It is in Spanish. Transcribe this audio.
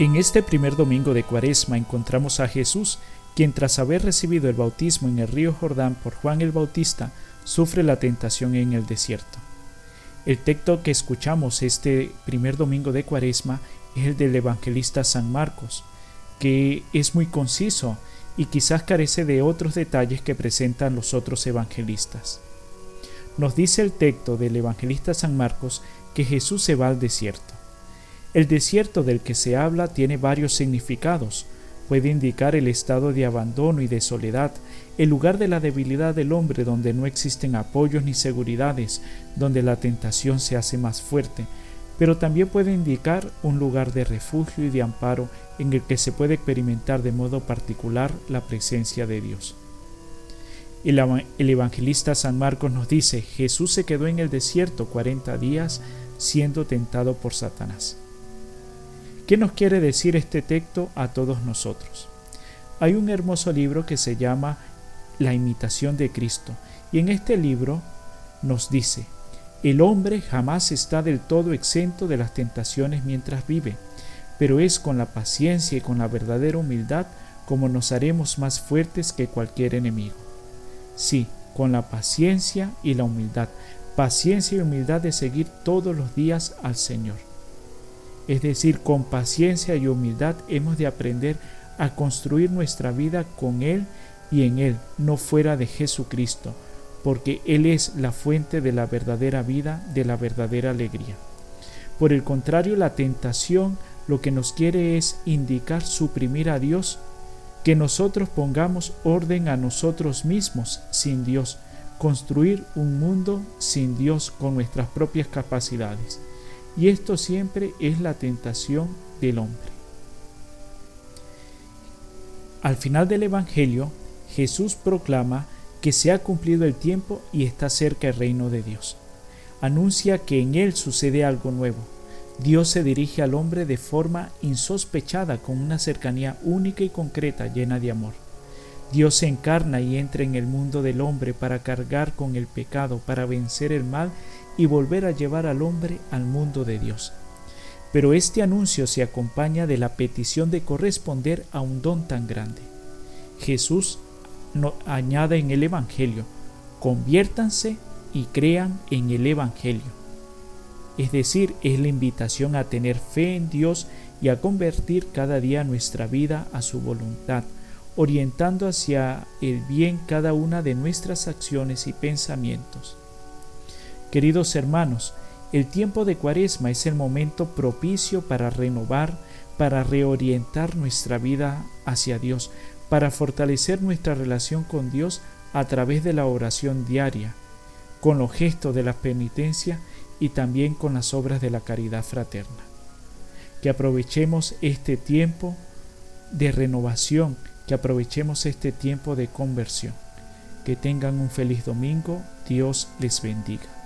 En este primer domingo de Cuaresma encontramos a Jesús, quien tras haber recibido el bautismo en el río Jordán por Juan el Bautista, sufre la tentación en el desierto. El texto que escuchamos este primer domingo de Cuaresma es el del evangelista San Marcos, que es muy conciso y quizás carece de otros detalles que presentan los otros evangelistas. Nos dice el texto del evangelista San Marcos que Jesús se va al desierto. El desierto del que se habla tiene varios significados. Puede indicar el estado de abandono y de soledad, el lugar de la debilidad del hombre donde no existen apoyos ni seguridades, donde la tentación se hace más fuerte, pero también puede indicar un lugar de refugio y de amparo en el que se puede experimentar de modo particular la presencia de Dios. El, evangelista San Marcos nos dice, Jesús se quedó en el desierto 40 días siendo tentado por Satanás. ¿Qué nos quiere decir este texto a todos nosotros? Hay un hermoso libro que se llama La imitación de Cristo y en este libro nos dice, el hombre jamás está del todo exento de las tentaciones mientras vive, pero es con la paciencia y con la verdadera humildad como nos haremos más fuertes que cualquier enemigo. Sí, con la paciencia y la humildad, paciencia y humildad de seguir todos los días al Señor. Es decir, con paciencia y humildad hemos de aprender a construir nuestra vida con Él y en Él, no fuera de Jesucristo, porque Él es la fuente de la verdadera vida, de la verdadera alegría. Por el contrario, la tentación lo que nos quiere es indicar suprimir a Dios, que nosotros pongamos orden a nosotros mismos sin Dios, construir un mundo sin Dios con nuestras propias capacidades. Y esto siempre es la tentación del hombre. Al final del Evangelio, Jesús proclama que se ha cumplido el tiempo y está cerca el reino de Dios. Anuncia que en él sucede algo nuevo. Dios se dirige al hombre de forma insospechada, con una cercanía única y concreta llena de amor. Dios se encarna y entra en el mundo del hombre para cargar con el pecado, para vencer el mal y volver a llevar al hombre al mundo de Dios. Pero este anuncio se acompaña de la petición de corresponder a un don tan grande. Jesús añade en el Evangelio, conviértanse y crean en el Evangelio. Es decir, es la invitación a tener fe en Dios y a convertir cada día nuestra vida a su voluntad, orientando hacia el bien cada una de nuestras acciones y pensamientos. Queridos hermanos, el tiempo de Cuaresma es el momento propicio para renovar, para reorientar nuestra vida hacia Dios, para fortalecer nuestra relación con Dios a través de la oración diaria, con los gestos de la penitencia y también con las obras de la caridad fraterna. Que aprovechemos este tiempo de renovación, que aprovechemos este tiempo de conversión. Que tengan un feliz domingo, Dios les bendiga.